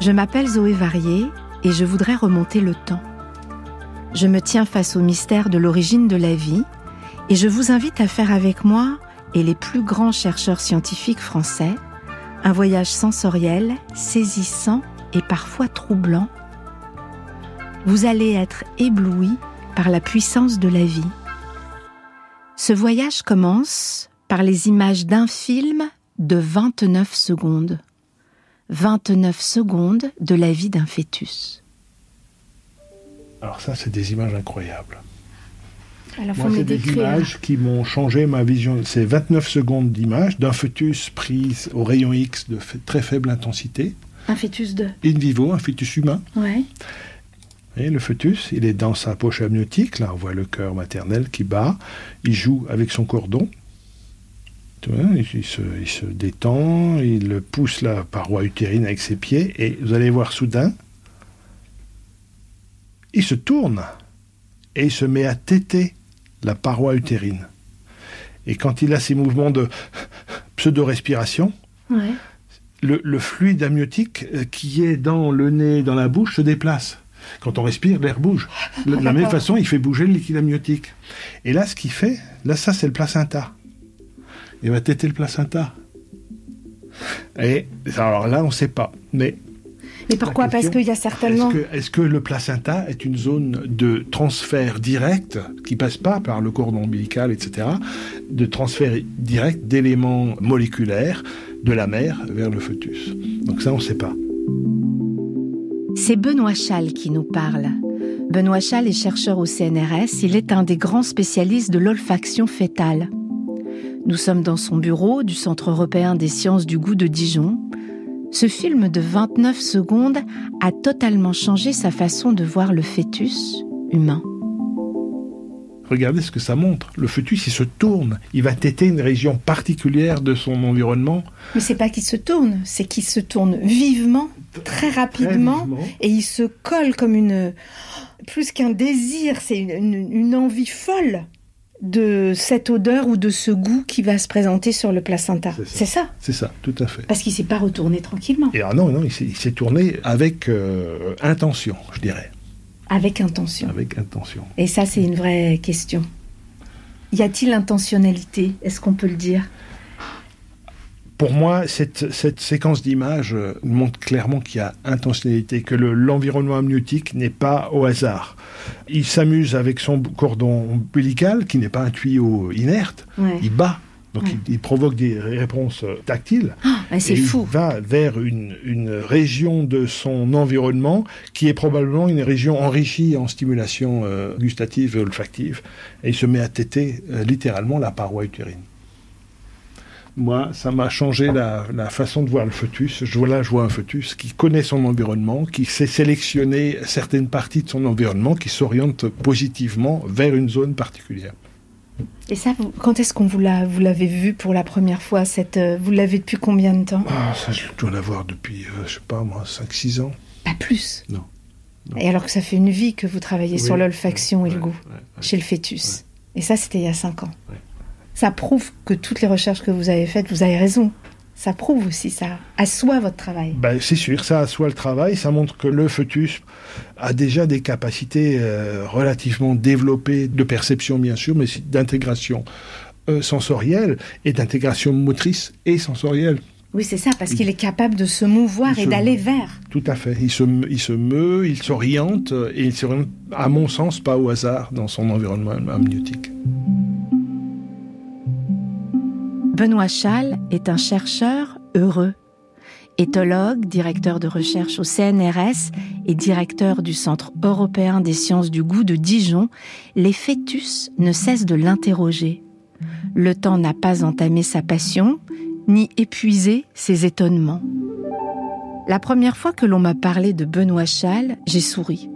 Je m'appelle Zoé Varier et je voudrais remonter le temps. Je me tiens face au mystère de l'origine de la vie et je vous invite à faire avec moi et les plus grands chercheurs scientifiques français un voyage sensoriel, saisissant et parfois troublant. Vous allez être ébloui par la puissance de la vie. Ce voyage commence par les images d'un film de 29 secondes. 29 secondes de la vie d'un fœtus. Alors ça, c'est des images incroyables. Alors, Moi, c'est des décrire. images qui m'ont changé ma vision. C'est 29 secondes d'images d'un fœtus pris au rayon X de très faible intensité, Un fœtus de. in vivo, un fœtus humain. Ouais. Et le fœtus, il est dans sa poche amniotique. Là, on voit le cœur maternel qui bat. Il joue avec son cordon. Tu vois, il, se, il se détend. Il pousse la paroi utérine avec ses pieds. Et vous allez voir soudain, il se tourne et il se met à téter la paroi utérine. Et quand il a ces mouvements de pseudo-respiration, Ouais. le, le fluide amniotique euh, qui est dans le nez, dans la bouche, se déplace. Quand on respire, l'air bouge. De la même façon, il fait bouger le liquide amniotique. Et là, ce qu'il fait, là, ça, c'est le placenta. Il va téter le placenta. Et alors là, on ne sait pas. Mais Mais pourquoi? Parce qu'il y a certainement. est-ce que, est-ce que le placenta est une zone de transfert direct, qui passe pas par le cordon ombilical, etc., de transfert direct d'éléments moléculaires de la mère vers le fœtus Donc ça, on ne sait pas. C'est Benoît Schall qui nous parle. Benoît Schall est chercheur au CNRS, il est un des grands spécialistes de l'olfaction fétale. Nous sommes dans son bureau du Centre européen des sciences du goût de Dijon. Ce film de 29 secondes a totalement changé sa façon de voir le fœtus humain. Regardez ce que ça montre. Le fœtus, il se tourne. Il va téter une région particulière de son environnement. Mais c'est pas qu'il se tourne, c'est qu'il se tourne vivement, très rapidement, vivement. et il se colle comme une. Plus qu'un désir, c'est une, une- une envie folle de cette odeur ou de ce goût qui va se présenter sur le placenta. C'est ça. C'est ça. Tout à fait. Parce qu'il s'est pas retourné tranquillement, Et ah non, non, il s'est- il s'est tourné avec euh, intention, je dirais. avec intention. Avec intention. Et ça, c'est une vraie question. Y a-t-il intentionnalité? Est-ce qu'on peut le dire? Pour moi, cette, cette séquence d'images euh, montre clairement qu'il y a intentionnalité, que le- l'environnement amniotique n'est pas au hasard. Il s'amuse avec son cordon ombilical, qui n'est pas un tuyau inerte, Ouais. il bat. Donc Ouais. il, il provoque des réponses euh, tactiles. Ah, mais c'est fou. Il va vers une, une région de son environnement qui est probablement une région enrichie en stimulation euh, gustative et olfactive. Et il se met à téter euh, littéralement la paroi utérine. Moi, ça m'a changé la, la façon de voir le fœtus. Je vois là, je vois un fœtus qui connaît son environnement, qui sait sélectionner certaines parties de son environnement, qui s'oriente positivement vers une zone particulière. Et ça, vous- quand est-ce qu'on vous l'a, vous l'avez vu pour la première fois cette, euh, Vous l'avez depuis combien de temps? Ah, ça, je dois l'avoir depuis, euh, je sais pas moi, 5-6 ans. Pas plus. Non. Non. Et alors que ça fait une vie que vous travaillez Oui, sur l'olfaction et le goût ouais, ouais. chez le fœtus. Et ça, c'était il y a cinq ans. Ça prouve que toutes les recherches que vous avez faites, vous avez raison. Ça prouve aussi, ça assoit votre travail. Ben, c'est sûr, ça assoit le travail, ça montre que le fœtus a déjà des capacités euh, relativement développées de perception, bien sûr, mais aussi d'intégration euh, sensorielle et d'intégration motrice et sensorielle. Oui, c'est ça, parce qu'il est capable de se mouvoir Il et d'aller vers. Tout à fait. Il se, il se meut, il s'oriente, euh, et il s'oriente, à mon sens, pas au hasard dans son environnement amniotique. Benoît Schall est un chercheur heureux. Éthologue, directeur de recherche au CNRS et directeur du Centre européen des sciences du goût de Dijon, les fœtus ne cessent de l'interroger. Le temps n'a pas entamé sa passion, ni épuisé ses étonnements. La première fois que l'on m'a parlé de Benoît Chal, j'ai souri.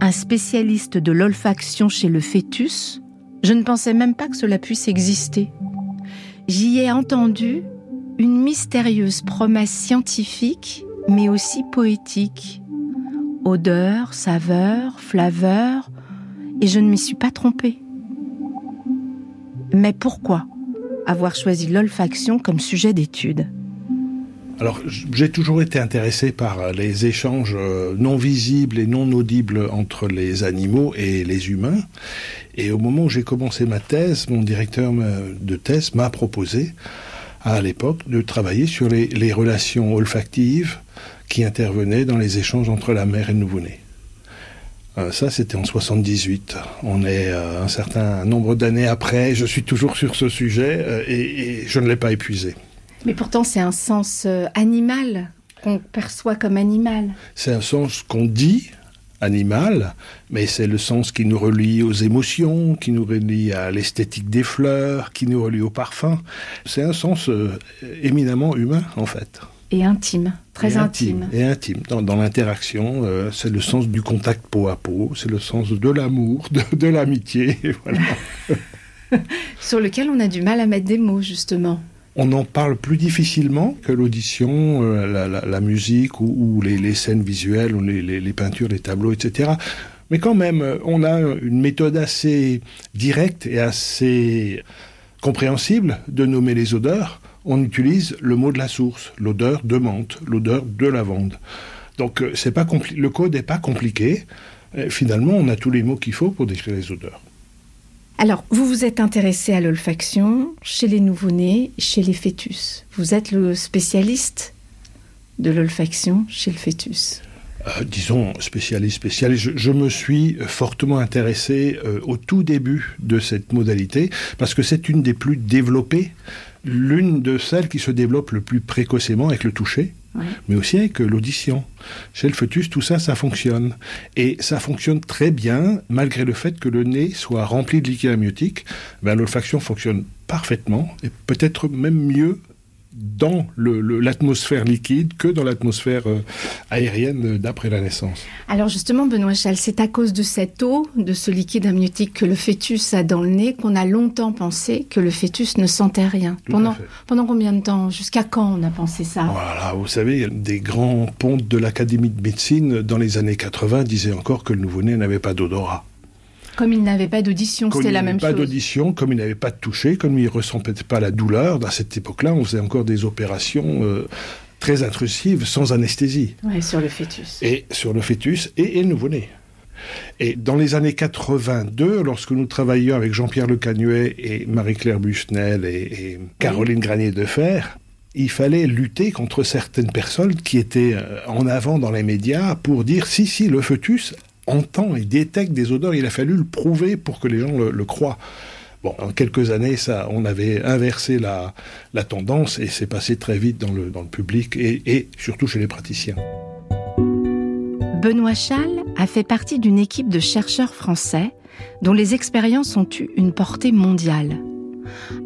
Un spécialiste de l'olfaction chez le fœtus, je ne pensais même pas que cela puisse exister. J'y ai entendu une mystérieuse promesse scientifique, mais aussi poétique. Odeur, saveur, flaveur, et je ne m'y suis pas trompée. Mais pourquoi avoir choisi l'olfaction comme sujet d'étude? Alors, j'ai toujours été intéressé par les échanges euh, non visibles et non audibles entre les animaux et les humains. Et au moment où j'ai commencé ma thèse, mon directeur de thèse m'a proposé, à l'époque, de travailler sur les, relations olfactives qui intervenaient dans les échanges entre la mère et le nouveau-né. Euh, ça, c'était en 78. On est euh, un certain nombre d'années après. Je suis toujours sur ce sujet et, et je ne l'ai pas épuisé. Mais pourtant, c'est un sens euh, animal qu'on perçoit comme animal. C'est un sens qu'on dit animal, mais c'est le sens qui nous relie aux émotions, qui nous relie à l'esthétique des fleurs, qui nous relie au parfum. C'est un sens euh, éminemment humain, en fait. Et intime, très intime. Et intime. Dans, l'interaction, euh, c'est le sens du contact peau à peau, c'est le sens de l'amour, de, de l'amitié, voilà. Sur lequel on a du mal à mettre des mots, justement on en parle plus difficilement que l'audition, euh, la, musique ou, les, scènes visuelles, ou les, peintures, les tableaux, etc. Mais quand même, euh, on a une méthode assez directe et assez compréhensible de nommer les odeurs. On utilise le mot de la source, l'odeur de menthe, l'odeur de lavande. Donc euh, c'est pas le code n'est pas compliqué. finalement, on a tous les mots qu'il faut pour décrire les odeurs. Alors, vous vous êtes intéressé à l'olfaction chez les nouveau-nés, chez les fœtus. Vous êtes le spécialiste de l'olfaction chez le fœtus. Euh, disons spécialiste, spécialiste. Je, me suis fortement intéressé euh, au tout début de cette modalité parce que c'est une des plus développées, l'une de celles qui se développe le plus précocement avec le toucher mais aussi avec l'audition. Chez le fœtus, tout ça, ça fonctionne. Et ça fonctionne très bien, malgré le fait que le nez soit rempli de liquide amniotique. Ben, L'olfaction fonctionne parfaitement, et peut-être même mieux dans l'atmosphère liquide que dans l'atmosphère euh, aérienne d'après la naissance. Alors justement, Benoît Chal, c'est à cause de cette eau, de ce liquide amniotique que le fœtus a dans le nez qu'on a longtemps pensé que le fœtus ne sentait rien. pendant, pendant combien de temps? Jusqu'à quand on a pensé ça? Voilà, vous savez, des grands pontes de l'Académie de médecine dans les années 80 disaient encore que le nouveau-né n'avait pas d'odorat. Comme il n'avait pas d'audition, c'était la même chose. Pas d'audition, comme il n'avait pas de toucher, comme il ne ressentait pas la douleur. Dans cette époque-là, on faisait encore des opérations euh, très intrusives, sans anesthésie. Oui, sur le fœtus. Et sur le fœtus et, le nouveau-né. Et dans les années 82, lorsque nous travaillions avec Jean-Pierre Le Canuet et Marie-Claire Busnel et, Caroline Granier de Fer, il fallait lutter contre certaines personnes qui étaient euh, en avant dans les médias pour dire si, si, le fœtus entend et détecte des odeurs. Il a fallu le prouver pour que les gens le, croient. Bon, en quelques années, ça, on avait inversé la, tendance et c'est passé très vite dans le, public et, et surtout chez les praticiens. Benoît Chal a fait partie d'une équipe de chercheurs français dont les expériences ont eu une portée mondiale.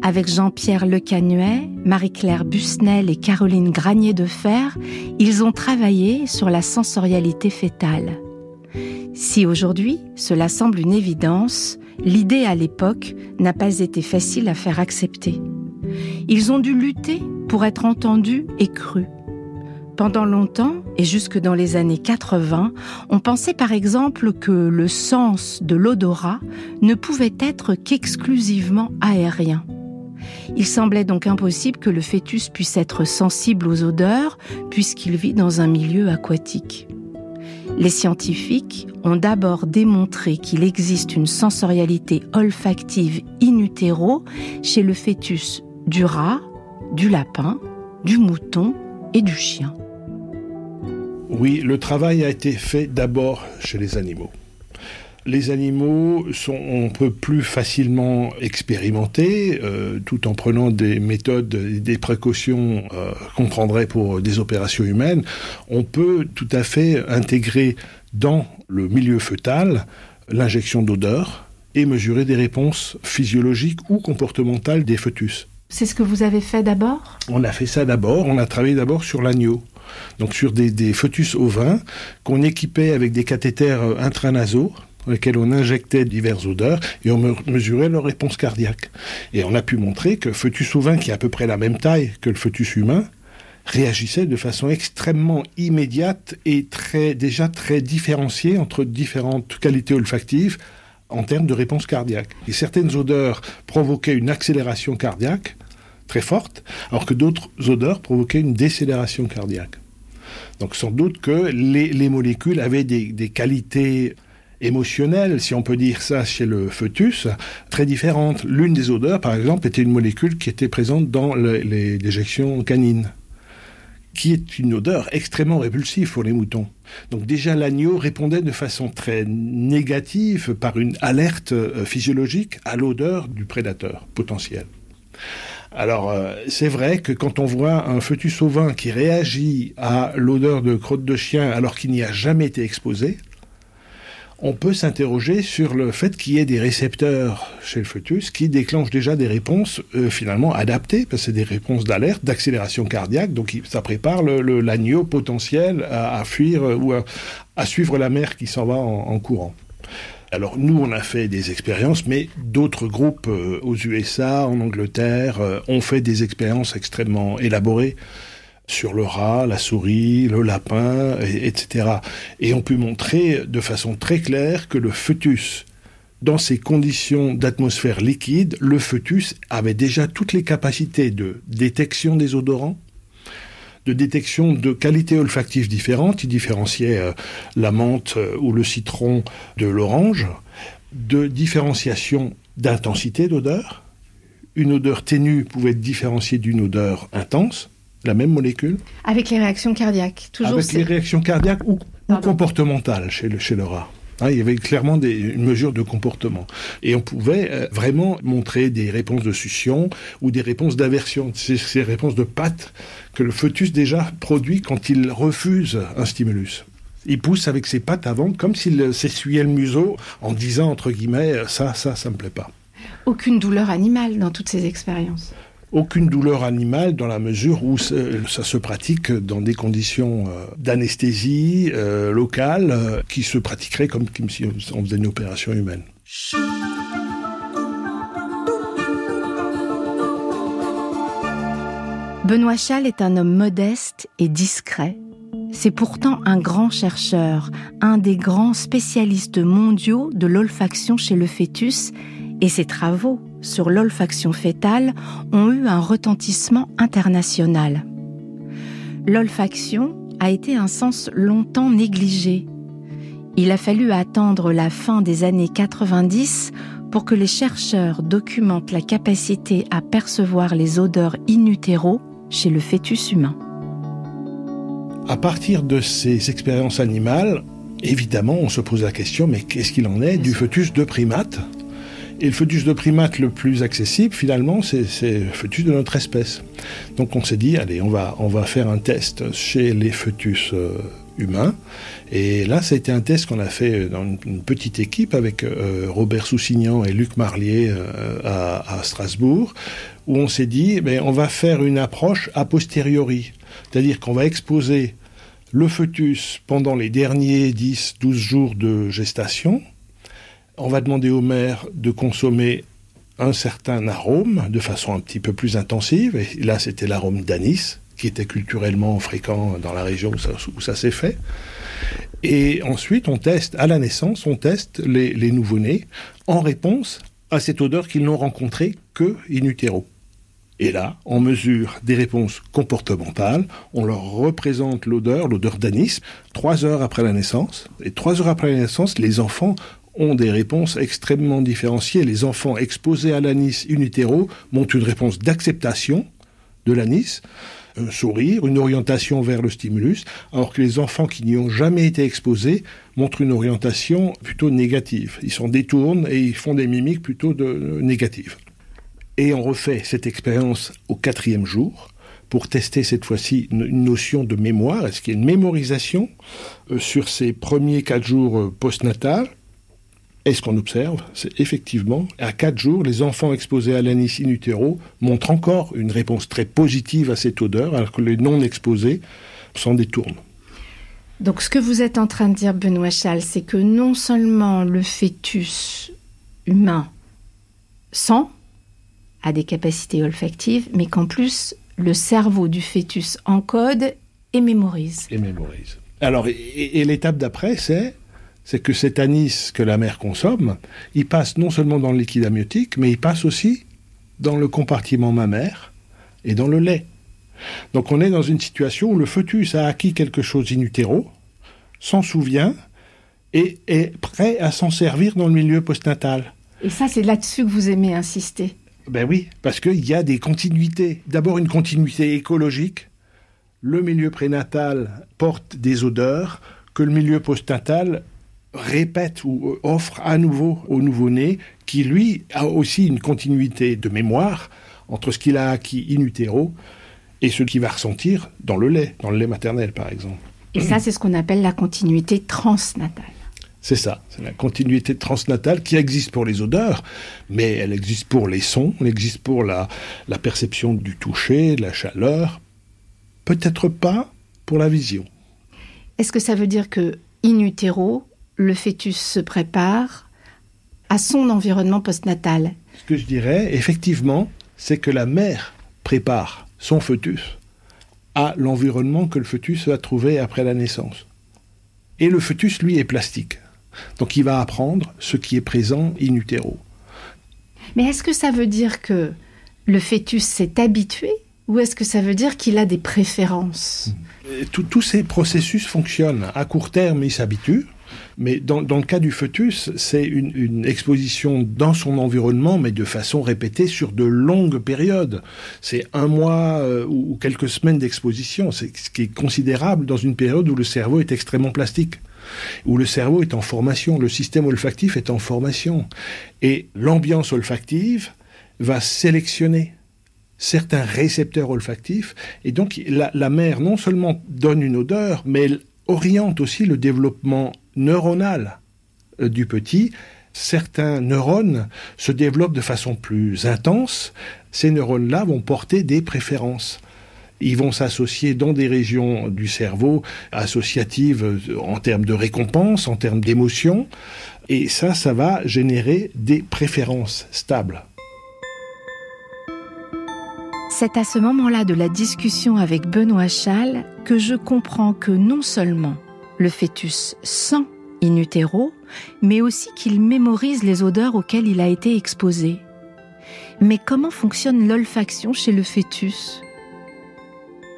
Avec Jean-Pierre Lecanuet, Marie-Claire Busnel et Caroline Granier de Fer, ils ont travaillé sur la sensorialité fétale. Si aujourd'hui cela semble une évidence, l'idée à l'époque n'a pas été facile à faire accepter. Ils ont dû lutter pour être entendus et crus. Pendant longtemps, et jusque dans les années 80, on pensait par exemple que le sens de l'odorat ne pouvait être qu'exclusivement aérien. Il semblait donc impossible que le fœtus puisse être sensible aux odeurs puisqu'il vit dans un milieu aquatique. Les scientifiques ont d'abord démontré qu'il existe une sensorialité olfactive in utero chez le fœtus du rat, du lapin, du mouton et du chien. Oui, le travail a été fait d'abord chez les animaux. Les animaux sont on peut plus facilement expérimenter, euh, tout en prenant des méthodes et des précautions euh, qu'on prendrait pour des opérations humaines. On peut tout à fait intégrer dans le milieu fœtal l'injection d'odeur et mesurer des réponses physiologiques ou comportementales des fœtus. C'est ce que vous avez fait d'abord? On a fait ça d'abord, on a travaillé d'abord sur l'agneau. donc sur des, des fœtus ovins qu'on équipait avec des cathéters euh, intranasaux dans lesquels on injectait diverses odeurs et on mesurait leur réponse cardiaque. Et on a pu montrer que fœtus ovin, qui est à peu près la même taille que le fœtus humain, réagissait de façon extrêmement immédiate et très, déjà très différenciée entre différentes qualités olfactives en termes de réponse cardiaque. Et certaines odeurs provoquaient une accélération cardiaque très forte, alors que d'autres odeurs provoquaient une décélération cardiaque. Donc sans doute que les, molécules avaient des, qualités émotionnelles, si on peut dire ça chez le fœtus, très différentes. L'une des odeurs, par exemple, était une molécule qui était présente dans les déjections canines qui est une odeur extrêmement répulsive pour les moutons. Donc déjà l'agneau répondait de façon très négative par une alerte euh, physiologique à l'odeur du prédateur potentiel. Alors euh, c'est vrai que quand on voit un fœtus ovin qui réagit à l'odeur de crotte de chien alors qu'il n'y a jamais été exposé, on peut s'interroger sur le fait qu'il y ait des récepteurs chez le fœtus qui déclenchent déjà des réponses euh, finalement adaptées, parce que c'est des réponses d'alerte, d'accélération cardiaque, donc ça prépare l'agneau potentiel à, fuir euh, ou à, suivre la mère qui s'en va en, courant. Alors nous, on a fait des expériences, mais d'autres groupes euh, aux USA, en Angleterre, ont fait des expériences extrêmement élaborées sur le rat, la souris, le lapin, etc. Et on peut montrer de façon très claire que le fœtus, dans ces conditions d'atmosphère liquide, le fœtus avait déjà toutes les capacités de détection des odorants, de détection de qualités olfactives différentes. Il différenciait euh, la menthe euh, ou le citron de l'orange, de différenciation d'intensité d'odeur. Une odeur ténue pouvait être différenciée d'une odeur intense la même molécule Avec les réactions cardiaques, toujours. Avec les réactions cardiaques ou, comportementales chez le, chez le rat. Hein, il y avait clairement des, une mesure de comportement. Et on pouvait euh, vraiment montrer des réponses de succion ou des réponses d'aversion, ces, ces réponses de patte que le fœtus déjà produit quand il refuse un stimulus. Il pousse avec ses pattes avant, comme s'il s'essuyait le museau en disant, entre guillemets, ça, ça, ça me plaît pas. Aucune douleur animale dans toutes ces expériences aucune douleur animale dans la mesure où ça se pratique dans des conditions euh, d'anesthésie euh, locale euh, qui se pratiqueraient comme, si on faisait une opération humaine. Benoît Chal est un homme modeste et discret. C'est pourtant un grand chercheur, un des grands spécialistes mondiaux de l'olfaction chez le fœtus, et ses travaux sur l'olfaction fétale ont eu un retentissement international. L'olfaction a été un sens longtemps négligé. Il a fallu attendre la fin des années 90 pour que les chercheurs documentent la capacité à percevoir les odeurs in chez le fœtus humain. À partir de ces expériences animales, évidemment, on se pose la question, mais qu'est-ce qu'il en est du fœtus de primate? Et le fœtus de primate le plus accessible, finalement, c'est le fœtus de notre espèce. Donc on s'est dit, allez, on va, faire un test chez les fœtus euh, humains. Et là, ça a été un test qu'on a fait dans une, petite équipe avec euh, Robert Soussignan et Luc Marlier euh, à, Strasbourg, où on s'est dit, ben, on va faire une approche a posteriori. C'est-à-dire qu'on va exposer le fœtus pendant les derniers 10-12 jours de gestation, on va demander aux mères de consommer un certain arôme de façon un petit peu plus intensive. Et là, c'était l'arôme d'anis, qui était culturellement fréquent dans la région où ça, s'est fait. Et ensuite, on teste, à la naissance, on teste les, les nouveau-nés en réponse à cette odeur qu'ils n'ont rencontrée que in utero. Et là, on mesure des réponses comportementales, on leur représente l'odeur, l'odeur d'anis, trois heures après la naissance. Et trois heures après la naissance, les enfants ont des réponses extrêmement différenciées. Les enfants exposés à l'anis in montrent une réponse d'acceptation de l'anis, un sourire, une orientation vers le stimulus, alors que les enfants qui n'y ont jamais été exposés montrent une orientation plutôt négative. Ils s'en détournent et ils font des mimiques plutôt de, négatives. Et on refait cette expérience au quatrième jour pour tester cette fois-ci une notion de mémoire. Est-ce qu'il y a une mémorisation euh, sur ces premiers quatre jours euh, postnatals et ce qu'on observe, c'est effectivement, à quatre jours, les enfants exposés à l'anis in utero montrent encore une réponse très positive à cette odeur, alors que les non exposés s'en détourne. Donc ce que vous êtes en train de dire, Benoît Chal, c'est que non seulement le fœtus humain sent, a des capacités olfactives, mais qu'en plus, le cerveau du fœtus encode et mémorise. Et mémorise. Alors, et, l'étape d'après, c'est c'est que cet anis que la mère consomme, il passe non seulement dans le liquide amniotique, mais il passe aussi dans le compartiment mammaire et dans le lait. Donc on est dans une situation où le fœtus a acquis quelque chose in utero, s'en souvient et est prêt à s'en servir dans le milieu postnatal. Et ça, c'est là-dessus que vous aimez insister. Ben oui, parce qu'il y a des continuités. D'abord une continuité écologique. Le milieu prénatal porte des odeurs que le milieu postnatal répète ou offre à nouveau au nouveau-né, qui lui a aussi une continuité de mémoire entre ce qu'il a acquis in utero et ce qu'il va ressentir dans le lait, dans le lait maternel par exemple. Et ça, c'est ce qu'on appelle la continuité transnatale. C'est ça, c'est la continuité transnatale qui existe pour les odeurs, mais elle existe pour les sons, elle existe pour la, la perception du toucher, de la chaleur, peut-être pas pour la vision. Est-ce que ça veut dire que in utero, le fœtus se prépare à son environnement postnatal Ce que je dirais, effectivement, c'est que la mère prépare son fœtus à l'environnement que le fœtus va trouver après la naissance. Et le fœtus, lui, est plastique. Donc il va apprendre ce qui est présent in utero. Mais est-ce que ça veut dire que le fœtus s'est habitué ou est-ce que ça veut dire qu'il a des préférences? Tous ces processus fonctionnent. À court terme, il s'habitue. Mais dans, le cas du fœtus, c'est une, exposition dans son environnement, mais de façon répétée sur de longues périodes. C'est un mois euh, ou quelques semaines d'exposition, ce qui est considérable dans une période où le cerveau est extrêmement plastique où le cerveau est en formation, le système olfactif est en formation. Et l'ambiance olfactive va sélectionner certains récepteurs olfactifs. Et donc la, la mère non seulement donne une odeur, mais elle oriente aussi le développement neuronal euh, du petit. Certains neurones se développent de façon plus intense. Ces neurones-là vont porter des préférences. Ils vont s'associer dans des régions du cerveau associatives en termes de récompense, en termes d'émotion. Et ça, ça va générer des préférences stables. C'est à ce moment-là de la discussion avec Benoît Chal que je comprends que non seulement le fœtus sent in utero, mais aussi qu'il mémorise les odeurs auxquelles il a été exposé. Mais comment fonctionne l'olfaction chez le fœtus?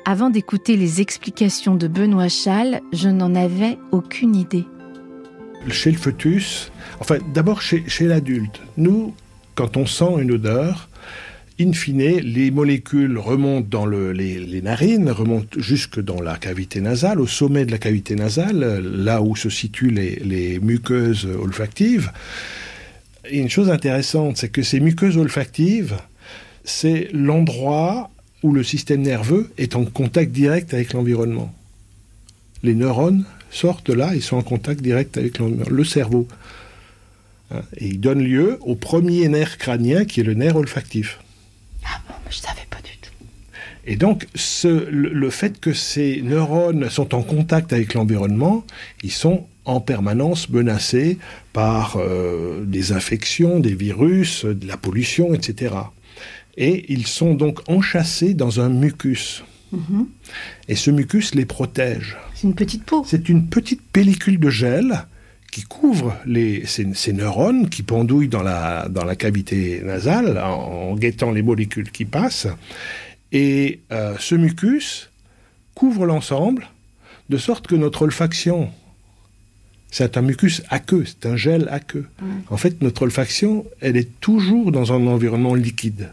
Avant d'écouter les explications de Benoît Chal, je n'en avais aucune idée. Chez le fœtus, enfin d'abord chez, l'adulte, nous, quand on sent une odeur, in fine, les molécules remontent dans les, narines, remontent jusque dans la cavité nasale, au sommet de la cavité nasale, là où se situent les, les muqueuses olfactives. Et une chose intéressante, c'est que ces muqueuses olfactives, c'est l'endroit où le système nerveux est en contact direct avec l'environnement. Les neurones sortent là, ils sont en contact direct avec le cerveau. Hein, et ils donnent lieu au premier nerf crânien qui est le nerf olfactif. Ah bon, je ne savais pas du tout. Et donc, le, fait que ces neurones sont en contact avec l'environnement, ils sont en permanence menacés par euh, des infections, des virus, de la pollution, etc et ils sont donc enchâssés dans un mucus. Mhm. Et ce mucus les protège. C'est une petite peau. C'est une petite pellicule de gel qui couvre les, ces, neurones qui pendouillent dans la, dans la cavité nasale en, guettant les molécules qui passent. Et euh, ce mucus couvre l'ensemble de sorte que notre olfaction, c'est un mucus aqueux, c'est un gel aqueux. En fait, notre olfaction, elle est toujours dans un environnement liquide.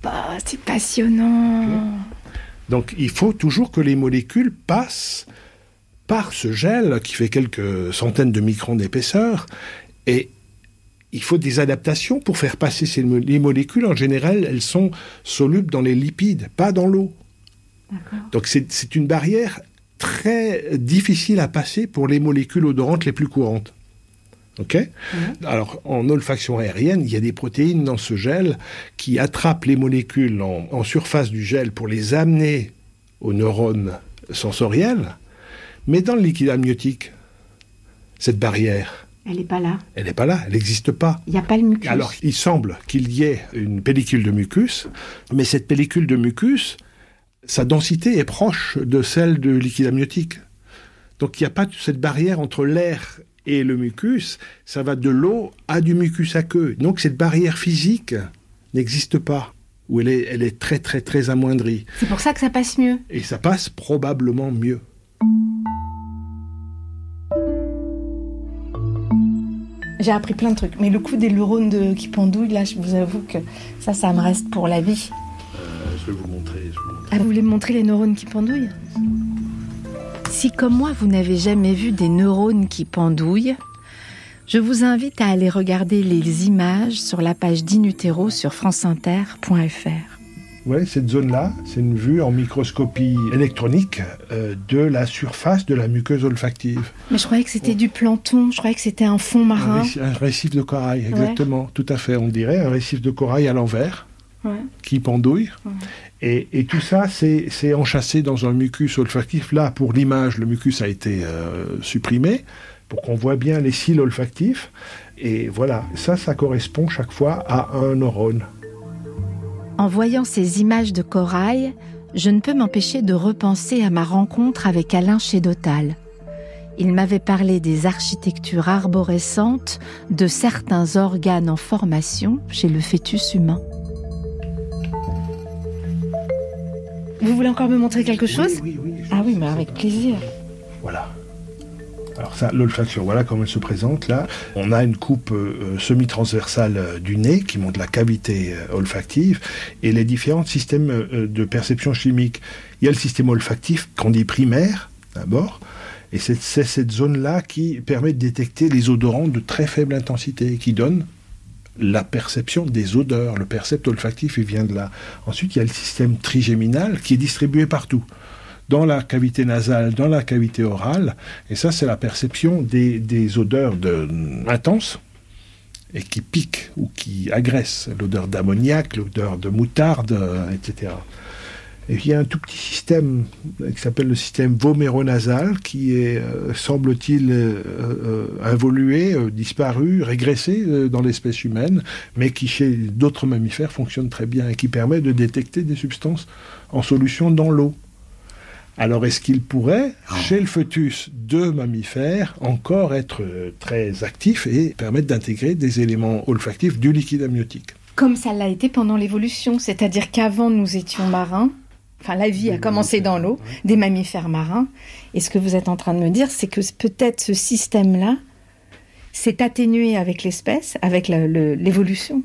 Bah, c'est passionnant. Donc il faut toujours que les molécules passent par ce gel qui fait quelques centaines de microns d'épaisseur et il faut des adaptations pour faire passer ces les molécules. En général, elles sont solubles dans les lipides, pas dans l'eau. Donc c'est une barrière très difficile à passer pour les molécules odorantes les plus courantes. Ok? Alors, en olfaction aérienne, il y a des protéines dans ce gel qui attrapent les molécules en, surface du gel pour les amener aux neurones sensorielle. Mais dans le liquide amniotique, cette barrière, elle n'est pas là. Elle n'est pas là, elle n'existe pas. Il n'y a pas le mucus. Alors, il semble qu'il y ait une pellicule de mucus, mais cette pellicule de mucus, sa densité est proche de celle de liquide amniotique. Donc, il n'y a pas cette barrière entre l'air et le mucus. Ça va de l'eau à du mucus aqueux. Donc, cette barrière physique n'existe pas ou elle est, elle est très très très amoindrie. C'est pour ça que ça passe mieux. Et ça passe probablement mieux. J'ai appris plein de trucs. Mais le coup des neurones de, qui pendouillent, là, je vous avoue que ça, ça me reste pour la vie. Euh, je vais vous montrer. Ah, vous voulez me montrer les neurones qui pendouillent Si, comme moi, vous n'avez jamais vu des neurones qui pendouillent, je vous invite à aller regarder les images sur la page d'Inutero sur franceinter.fr. Oui, cette zone-là, c'est une vue en microscopie électronique euh, de la surface de la muqueuse olfactive. Mais je croyais que c'était du plancton, je croyais que c'était un fond marin. Un, récif, de corail, exactement, tout à fait, on dirait, un récif de corail à l'envers, qui pendouille. Et, tout ça, c'est enchâssé dans un mucus olfactif. Là, pour l'image, le mucus a été euh, supprimé pour qu'on voit bien les cils olfactifs. Et voilà, ça, ça correspond chaque fois à un neurone. En voyant ces images de corail, je ne peux m'empêcher de repenser à ma rencontre avec Alain Chédotal. Il m'avait parlé des architectures arborescentes de certains organes en formation chez le fœtus humain. Vous voulez encore me montrer quelque chose? oui, oui, Ah oui, mais avec plaisir. Voilà. Alors ça, l'olfaction, voilà comment elle se présente là. On a une coupe euh, semi-transversale euh, du nez qui montre la cavité euh, olfactive et les différents systèmes de perception chimique. Il y a le système olfactif qu'on dit primaire d'abord, et c'est cette zone-là qui permet de détecter les odorants de très faible intensité, qui donne la perception des odeurs. Le percept olfactif, vient de là. Ensuite, il y a le système trigéminal qui est distribué partout dans la cavité nasale, dans la cavité orale. Et ça, c'est la perception des, odeurs de, intenses et qui piquent ou qui agressent. L'odeur d'ammoniac, l'odeur de moutarde, etc. Et il y a un tout petit système qui s'appelle le système voméronasal qui est, euh, semble-t-il, euh, euh, involué, disparu, régressé dans l'espèce humaine, mais qui chez d'autres mammifères fonctionne très bien et qui permet de détecter des substances en solution dans l'eau. Alors est-ce qu'il pourrait, ah. chez le fœtus de mammifères, encore être euh, très actif et permettre d'intégrer des éléments olfactifs du liquide amniotique? Comme ça l'a été pendant l'évolution, c'est-à-dire qu'avant nous étions marins, enfin la vie a commencé dans l'eau, des mammifères marins, et ce que vous êtes en train de me dire, c'est que peut-être ce système-là s'est atténué avec l'espèce, avec l'évolution,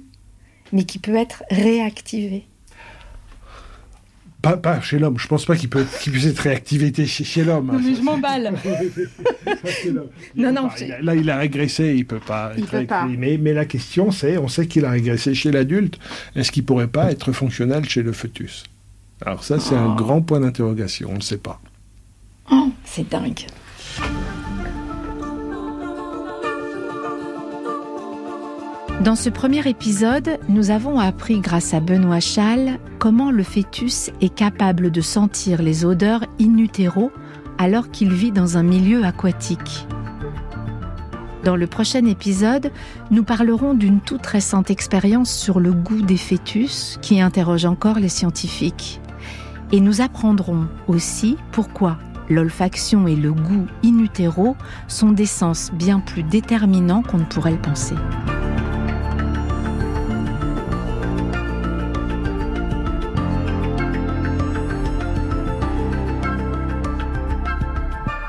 mais qui peut être réactivé. Pas, chez l'homme. Je pense pas qu'il puisse être réactivé chez, l'homme. mais je m'emballe. non, non. là, il a régressé, il peut pas. Mais, mais, la question, c'est, on sait qu'il a régressé chez l'adulte. Est-ce qu'il pourrait pas être fonctionnel chez le fœtus? Alors ça, c'est un oh. grand point d'interrogation. On ne sait pas. Oh, c'est dingue. Dans ce premier épisode, nous avons appris grâce à Benoît Schall comment le fœtus est capable de sentir les odeurs in alors qu'il vit dans un milieu aquatique. Dans le prochain épisode, nous parlerons d'une toute récente expérience sur le goût des fœtus qui interroge encore les scientifiques. Et nous apprendrons aussi pourquoi l'olfaction et le goût in utero sont des sens bien plus déterminants qu'on ne pourrait le penser.